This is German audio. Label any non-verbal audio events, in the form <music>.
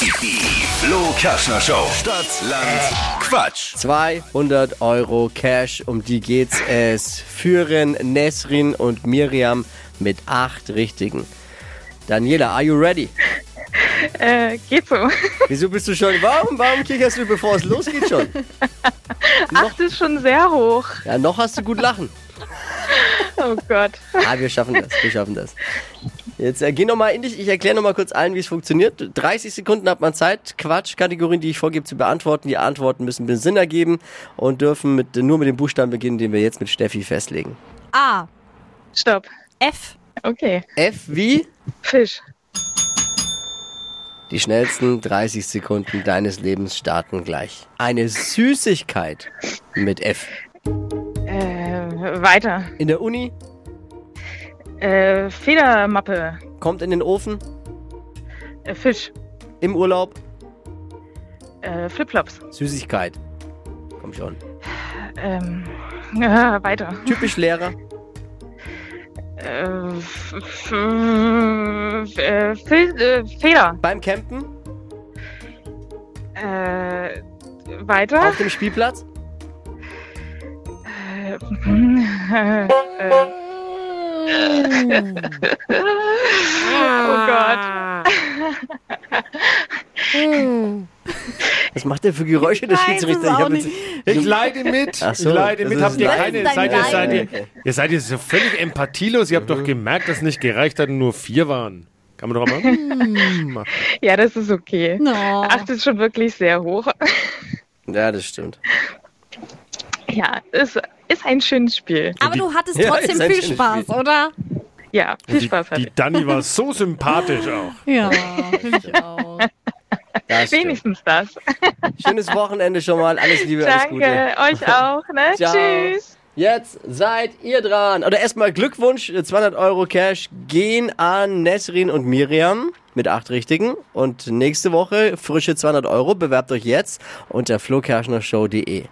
Die Flo Kaschner Show. Stadt, Land, Quatsch. 200 Euro Cash, um die geht's es. Führen Nesrin und Miriam mit acht Richtigen. Daniela, are you ready? Äh, geht so. Wieso bist du schon? Warum, warum kicherst du, bevor es losgeht schon? <laughs> Acht ist schon sehr hoch. Ja, noch hast du gut lachen. Oh Gott. Ah, wir schaffen das, wir schaffen das. Jetzt äh, geh noch mal in dich. Ich erkläre noch mal kurz allen, wie es funktioniert. 30 Sekunden hat man Zeit, Quatschkategorien, die ich vorgebe, zu beantworten. Die Antworten müssen Sinn ergeben und dürfen mit, nur mit dem Buchstaben beginnen, den wir jetzt mit Steffi festlegen. A. Stopp. F. Okay. F wie? Fisch. Die schnellsten 30 Sekunden deines Lebens starten gleich. Eine Süßigkeit mit F. Äh, weiter. In der Uni, Äh, Federmappe. kommt in den Ofen, Äh, Fisch. im Urlaub, Äh, Flipflops. Süßigkeit. Komm schon. Ähm, <laughs> äh, weiter. Typisch Lehrer, Äh, äh, äh, Feder. beim Campen, Äh, weiter. auf dem Spielplatz, Äh, <laughs> äh, oh Gott. <laughs> was macht der für Geräusche, der Schiedsrichter? jetzt- Ich leide mit. So, ich leide mit. Habt ihr keine. Seid ihr, seid ihr, ihr seid jetzt so völlig empathielos. Ihr habt doch gemerkt, dass es nicht gereicht hat und nur vier waren. Kann man doch mal machen. <laughs> Ja, das ist okay. No. Acht ist schon wirklich sehr hoch. Ja, das stimmt. Ja, es ist ein schönes Spiel. Aber du hattest Ja, trotzdem viel Spaß, Spiel. oder? Ja, viel Die, Spaß hatte die Dani war so sympathisch auch. Ja, finde ich auch. Das stimmt. Wenigstens das. Schönes Wochenende schon mal. Alles Liebe, alles Gute. Danke, euch auch. Ne? <laughs> Tschüss. Jetzt seid ihr dran. Oder erstmal Glückwunsch, 200 Euro Cash gehen an Nesrin und Miriam mit acht Richtigen. Und nächste Woche frische 200 Euro. Bewerbt euch jetzt unter flokerschnershow.de.